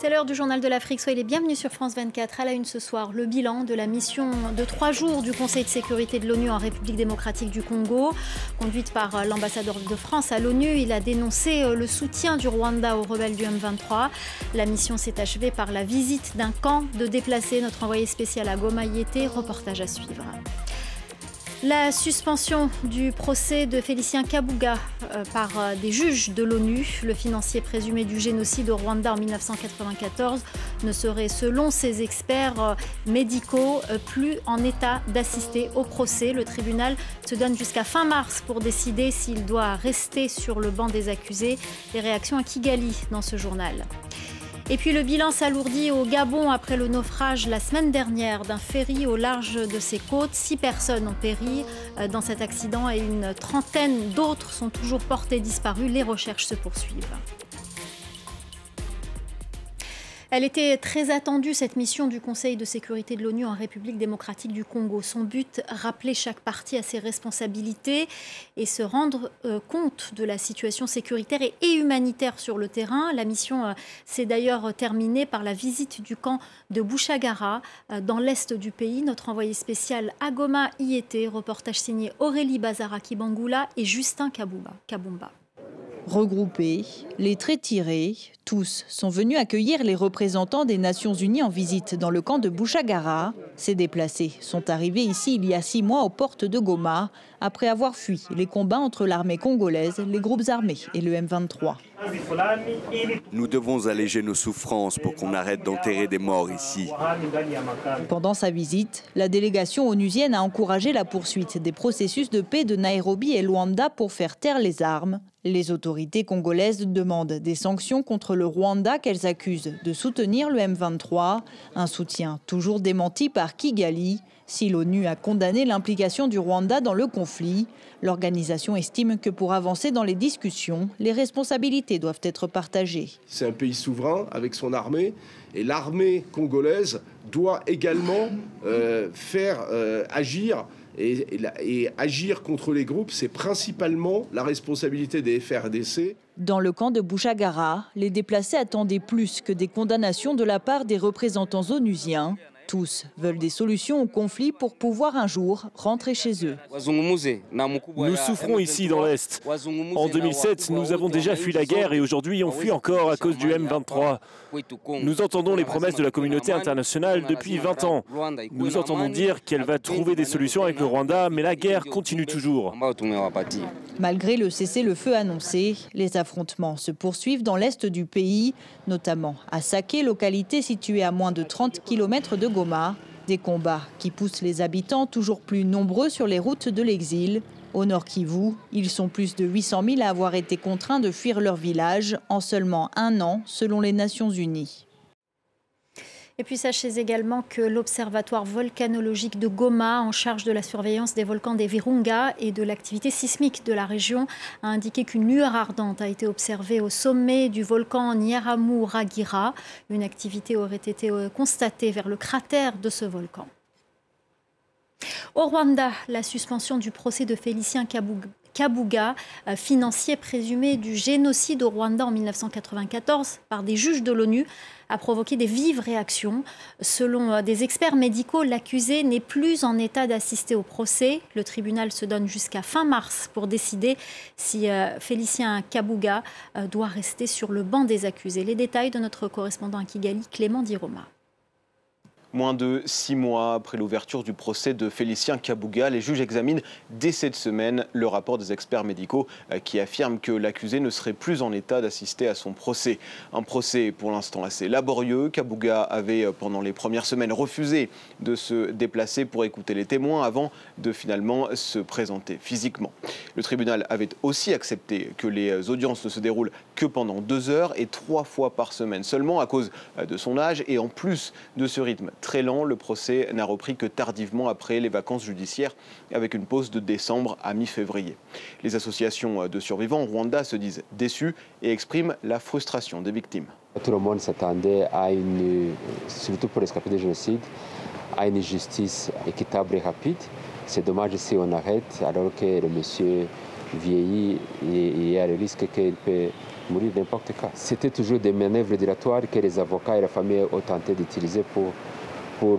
C'est l'heure du journal de l'Afrique. Soyez les bienvenus sur France 24. À la une ce soir, le bilan de la mission de trois jours du Conseil de sécurité de l'ONU en République démocratique du Congo. Conduite par l'ambassadeur de France à l'ONU, il a dénoncé le soutien du Rwanda aux rebelles du M23. La mission s'est achevée par la visite d'un camp de déplacés. Notre envoyé spécial à Goma y était. Reportage à suivre. La suspension du procès de Félicien Kabuga euh, par euh, des juges de l'ONU, le financier présumé du génocide au Rwanda en 1994, ne serait, selon ses experts euh, médicaux, plus en état d'assister au procès. Le tribunal se donne jusqu'à fin mars pour décider s'il doit rester sur le banc des accusés. Les réactions à Kigali dans ce journal. Et puis le bilan s'alourdit au Gabon après le naufrage la semaine dernière d'un ferry au large de ses côtes. Six personnes ont péri euh, dans cet accident et une trentaine d'autres sont toujours portées disparues. Les recherches se poursuivent. Elle était très attendue, cette mission du Conseil de sécurité de l'ONU en République démocratique du Congo. Son but, rappeler chaque partie à ses responsabilités et se rendre euh, compte de la situation sécuritaire et, humanitaire sur le terrain. La mission euh, s'est d'ailleurs terminée par la visite du camp de Bouchagara euh, dans l'est du pays. Notre envoyé spécial Agoma y était. Reportage signé Aurélie Bazaraki-Bangoula et Justin Kabumba. Regroupés, les traits tirés, tous sont venus accueillir les représentants des Nations Unies en visite dans le camp de Bouchagara. Ces déplacés sont arrivés ici il y a six mois aux portes de Goma, après avoir fui les combats entre l'armée congolaise, les groupes armés et le M23. Nous devons alléger nos souffrances pour qu'on arrête d'enterrer des morts ici. Pendant sa visite, la délégation onusienne a encouragé la poursuite des processus de paix de Nairobi et Luanda pour faire taire les armes. Les autorités congolaises demandent des sanctions contre le Rwanda qu'elles accusent de soutenir le M23, un soutien toujours démenti par Kigali. Si l'ONU a condamné l'implication du Rwanda dans le conflit, l'organisation estime que pour avancer dans les discussions, les responsabilités doivent être partagées. C'est un pays souverain avec son armée et l'armée congolaise doit également euh, faire euh, agir et, agir contre les groupes, c'est principalement la responsabilité des FRDC. Dans le camp de Bouchagara, les déplacés attendaient plus que des condamnations de la part des représentants onusiens. Tous veulent des solutions au conflit pour pouvoir un jour rentrer chez eux. Nous souffrons ici dans l'Est. En 2007, nous avons déjà fui la guerre et aujourd'hui on fuit encore à cause du M23. Nous entendons les promesses de la communauté internationale depuis 20 ans. Nous entendons dire qu'elle va trouver des solutions avec le Rwanda, mais la guerre continue toujours. Malgré le cessez-le-feu annoncé, les affrontements se poursuivent dans l'est du pays, notamment à Saké, localité située à moins de 30 km de Goma. Des combats qui poussent les habitants toujours plus nombreux sur les routes de l'exil. Au nord Kivu, ils sont plus de 800 000 à avoir été contraints de fuir leur village en seulement un an, selon les Nations Unies. Et puis sachez également que l'Observatoire volcanologique de Goma, en charge de la surveillance des volcans des Virunga et de l'activité sismique de la région, a indiqué qu'une lueur ardente a été observée au sommet du volcan Nyaramu-Ragira. Une activité aurait été euh, constatée vers le cratère de ce volcan. Au Rwanda, la suspension du procès de Félicien Kabuga, euh, financier présumé du génocide au Rwanda en 1994 par des juges de l'ONU, a provoqué des vives réactions. Selon euh, des experts médicaux, l'accusé n'est plus en état d'assister au procès. Le tribunal se donne jusqu'à fin mars pour décider si euh, Félicien Kabuga doit rester sur le banc des accusés. Les détails de notre correspondant à Kigali, Clément Diroma. Moins de six mois après l'ouverture du procès de Félicien Kabouga, les juges examinent dès cette semaine le rapport des experts médicaux euh, qui affirment que l'accusé ne serait plus en état d'assister à son procès. Un procès pour l'instant assez laborieux. Kabouga avait euh, pendant les premières semaines refusé de se déplacer pour écouter les témoins avant de finalement se présenter physiquement. Le tribunal avait aussi accepté que les audiences ne se déroulent que pendant deux heures et trois fois par semaine seulement à cause euh, de son âge et en plus de ce rythme très lent. Le procès n'a repris que tardivement après les vacances judiciaires, avec une pause de décembre à mi-février. Les associations de survivants au Rwanda se disent déçues et expriment la frustration des victimes. Tout le monde s'attendait à une, surtout pour escaper des génocides, à une justice équitable et rapide. C'est dommage si on arrête alors que le monsieur vieillit et il y a le risque qu'il peut mourir n'importe quand. C'était toujours des manœuvres dilatoires que les avocats et la famille ont tenté d'utiliser pour pour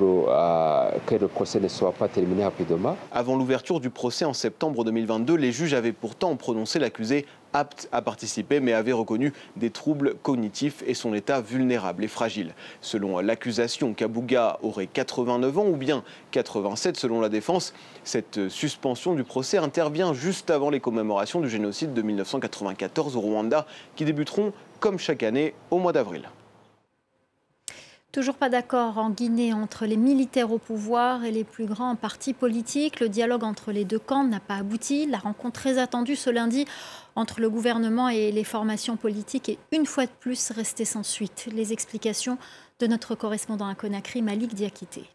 que le procès ne soit pas terminé rapidement. Avant l'ouverture du procès en septembre 2022, les juges avaient pourtant prononcé l'accusé apte à participer, mais avait reconnu des troubles cognitifs et son état vulnérable et fragile. Selon l'accusation, Kabouga aurait 89 ans ou bien 87 selon la défense. Cette suspension du procès intervient juste avant les commémorations du génocide de 1994 au Rwanda, qui débuteront, comme chaque année, au mois d'avril. Toujours pas d'accord en Guinée entre les militaires au pouvoir et les plus grands partis politiques. Le dialogue entre les deux camps n'a pas abouti. La rencontre très attendue ce lundi entre le gouvernement et les formations politiques est une fois de plus restée sans suite. Les explications de notre correspondant à Conakry, Malik Diakité.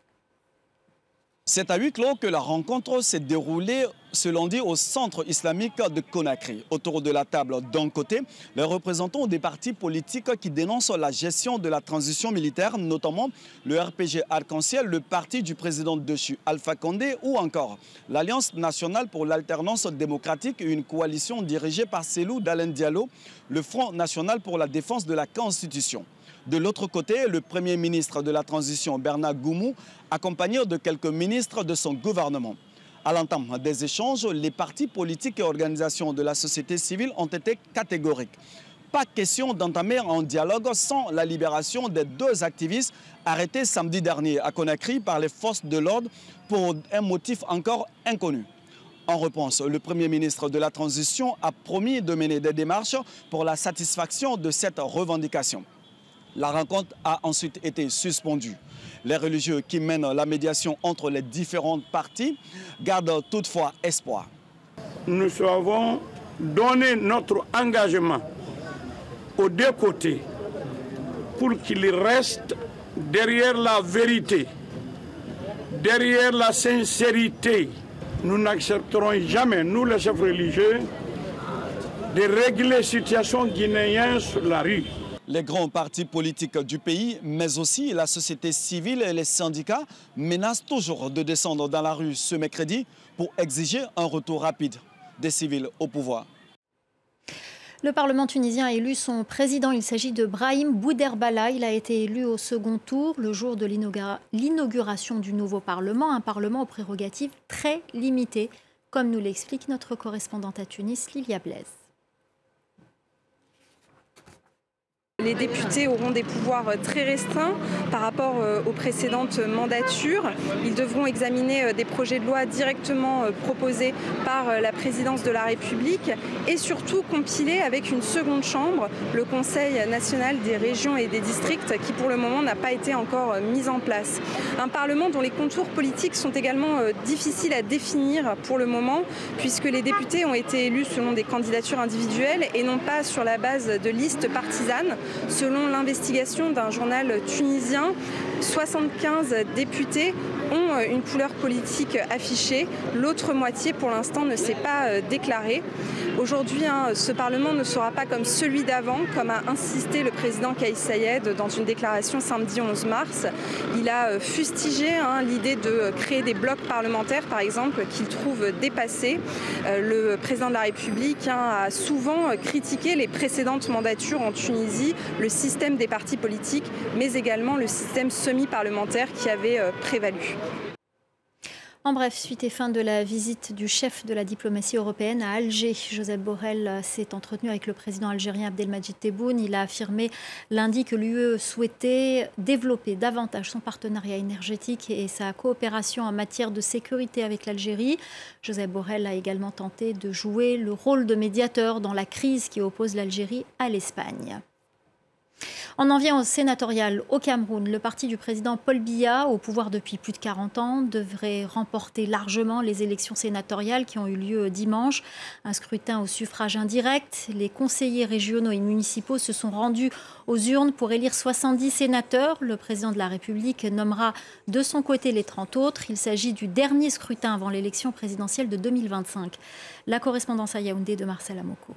C'est à huis clos que la rencontre s'est déroulée ce lundi au centre islamique de Conakry. Autour de la table, d'un côté, les représentants des partis politiques qui dénoncent la gestion de la transition militaire, notamment le RPG Arc-en-Ciel, le parti du président dessus Alpha Condé, ou encore l'Alliance nationale pour l'alternance démocratique, une coalition dirigée par Selou Dalen Diallo, le Front national pour la défense de la Constitution. De l'autre côté, le Premier ministre de la Transition, Bernard Goumou, accompagné de quelques ministres de son gouvernement. À l'entame des échanges, les partis politiques et organisations de la société civile ont été catégoriques. Pas question d'entamer un dialogue sans la libération des deux activistes arrêtés samedi dernier à Conakry par les forces de l'ordre pour un motif encore inconnu. En réponse, le Premier ministre de la Transition a promis de mener des démarches pour la satisfaction de cette revendication. La rencontre a ensuite été suspendue. Les religieux qui mènent la médiation entre les différentes parties gardent toutefois espoir. Nous avons donné notre engagement aux deux côtés pour qu'ils restent derrière la vérité, derrière la sincérité. Nous n'accepterons jamais, nous les chefs religieux, de régler la situation guinéenne sur la rue les grands partis politiques du pays, mais aussi la société civile et les syndicats menacent toujours de descendre dans la rue ce mercredi pour exiger un retour rapide des civils au pouvoir. Le Parlement tunisien a élu son président. Il s'agit de Brahim Bouderbala. Il a été élu au second tour le jour de l'inauguration du nouveau Parlement, un Parlement aux prérogatives très limitées, comme nous l'explique notre correspondante à Tunis, Lilia Blaise. Les députés auront des pouvoirs très restreints par rapport euh, aux précédentes mandatures. Ils devront examiner euh, des projets de loi directement euh, proposés par la présidence de la République et surtout compiler avec une seconde chambre, le Conseil national des régions et des districts, qui pour le moment n'a pas été encore mis en place. Un Parlement dont les contours politiques sont également difficiles à définir pour le moment, puisque les députés ont été élus selon des candidatures individuelles et non pas sur la base de listes partisanes. Selon l'investigation d'un journal tunisien, 75 députés euh, une couleur politique affichée. L'autre moitié, pour l'instant, ne s'est pas euh, déclarée. Aujourd'hui, hein, ce Parlement ne sera pas comme celui d'avant, comme a insisté le président Kais Sayed dans une déclaration samedi 11 mars. Il a euh, fustigé hein, l'idée de créer des blocs parlementaires, par exemple, qu'il trouve dépassés. Le président de la République hein, a souvent critiqué les précédentes mandatures en Tunisie, le système des partis politiques, mais également le système semi-parlementaire qui avait prévalu. En bref, suite et fin de la visite du chef de la diplomatie européenne à Alger, Joseph Borrell s'est entretenu avec le président algérien Abdelmajid Tebboune. Il a affirmé lundi que l'UE souhaitait développer davantage son partenariat énergétique et sa coopération en matière de sécurité avec l'Algérie. Joseph Borrell a également tenté de jouer le rôle de médiateur dans la crise qui oppose l'Algérie à l'Espagne. On en vient au sénatorial au Cameroun. Le parti du président Paul Biya, au pouvoir depuis plus de 40 ans, devrait remporter largement les élections sénatoriales qui ont eu lieu dimanche. Un scrutin au suffrage indirect. Les conseillers régionaux et municipaux se sont rendus aux urnes pour élire 70 sénateurs. Le président de la République nommera de son côté les 30 autres. Il s'agit du dernier scrutin avant l'élection présidentielle de 2025. La correspondance à Yaoundé de Marcel Amoko.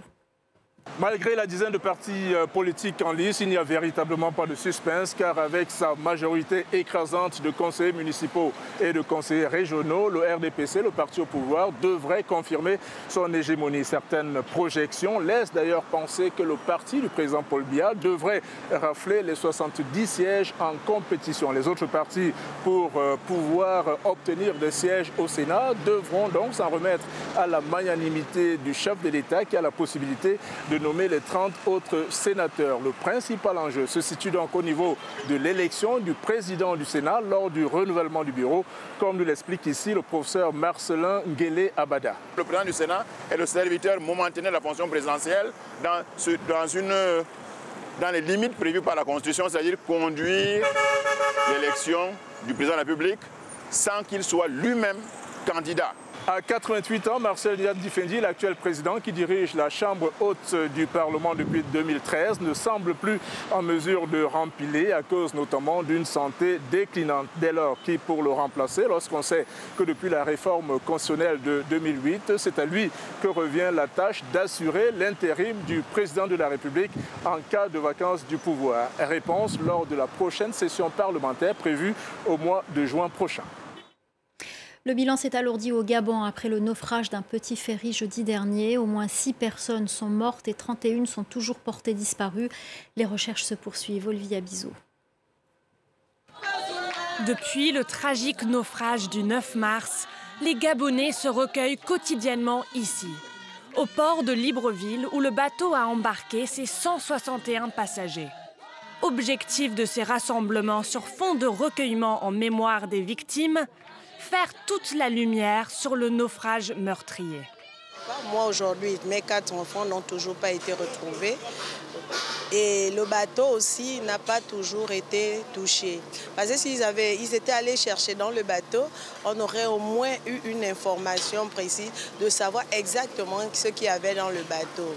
Malgré la dizaine de partis euh, politiques en lice, il n'y a véritablement pas de suspense car avec sa majorité écrasante de conseillers municipaux et de conseillers régionaux, le RDPC, le parti au pouvoir, devrait confirmer son hégémonie. Certaines projections laissent d'ailleurs penser que le parti du président Paul Biya devrait rafler les 70 sièges en compétition. Les autres partis, pour euh, pouvoir obtenir des sièges au Sénat, devront donc s'en remettre à la magnanimité du chef de l'État qui a la possibilité de nommer les 30 autres sénateurs. Le principal enjeu se situe donc au niveau de l'élection du président du Sénat lors du renouvellement du bureau, comme nous l'explique ici le professeur Marcelin Guélé Abada. Le président du Sénat est le serviteur momentané de la fonction présidentielle dans, dans les limites prévues par la Constitution, c'est-à-dire conduire l'élection du président de la République sans qu'il soit lui-même candidat. À 88 ans, Marcel Difendi, l'actuel président qui dirige la Chambre haute du Parlement depuis 2013, ne semble plus en mesure de rempiler à cause notamment d'une santé déclinante. Dès lors, qui pour le remplacer, lorsqu'on sait que depuis la réforme constitutionnelle de 2008, c'est à lui que revient la tâche d'assurer l'intérim du président de la République en cas de vacances du pouvoir. Réponse lors de la prochaine session parlementaire prévue au mois de juin prochain. Le bilan s'est alourdi au Gabon après le naufrage d'un petit ferry jeudi dernier. Au moins 6 personnes sont mortes et 31 sont toujours portées disparues. Les recherches se poursuivent. Olivia Bizot. Depuis le tragique naufrage du 9 mars, les Gabonais se recueillent quotidiennement ici, au port de Libreville où le bateau a embarqué ses 161 passagers. Objectif de ces rassemblements sur fond de recueillement en mémoire des victimes, faire toute la lumière sur le naufrage meurtrier. Moi aujourd'hui, mes quatre enfants n'ont toujours pas été retrouvés. Et le bateau aussi n'a pas toujours été touché. Parce que s'ils avaient, ils étaient allés chercher dans le bateau, on aurait au moins eu une information précise de savoir exactement ce qu'il y avait dans le bateau.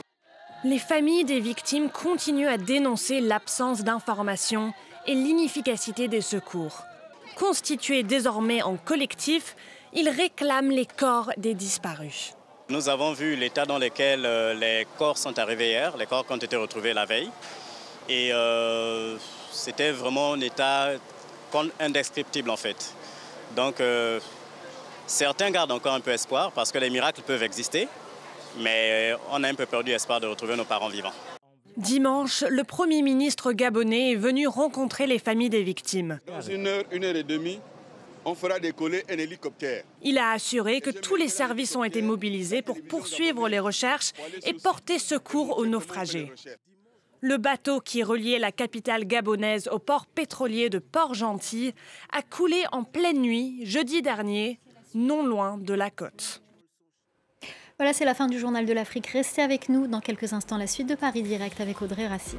Les familles des victimes continuent à dénoncer l'absence d'informations et l'inefficacité des secours. Constitués désormais en collectif, ils réclament les corps des disparus. Nous avons vu l'état dans lequel euh, les corps sont arrivés hier, les corps qui ont été retrouvés la veille. Et euh, c'était vraiment un état indescriptible en fait. Donc euh, certains gardent encore un peu espoir parce que les miracles peuvent exister, mais on a un peu perdu espoir de retrouver nos parents vivants. Dimanche, le Premier ministre gabonais est venu rencontrer les familles des victimes. Dans une heure, une heure et demie, on fera décoller un hélicoptère. Il a assuré que tous les services ont été mobilisés pour poursuivre les recherches et porter secours aux naufragés. Le bateau qui reliait la capitale gabonaise au port pétrolier de Port-Gentil a coulé en pleine nuit jeudi dernier, non loin de la côte. Voilà, c'est la fin du journal de l'Afrique. Restez avec nous dans quelques instants, la suite de Paris Direct avec Audrey Racine.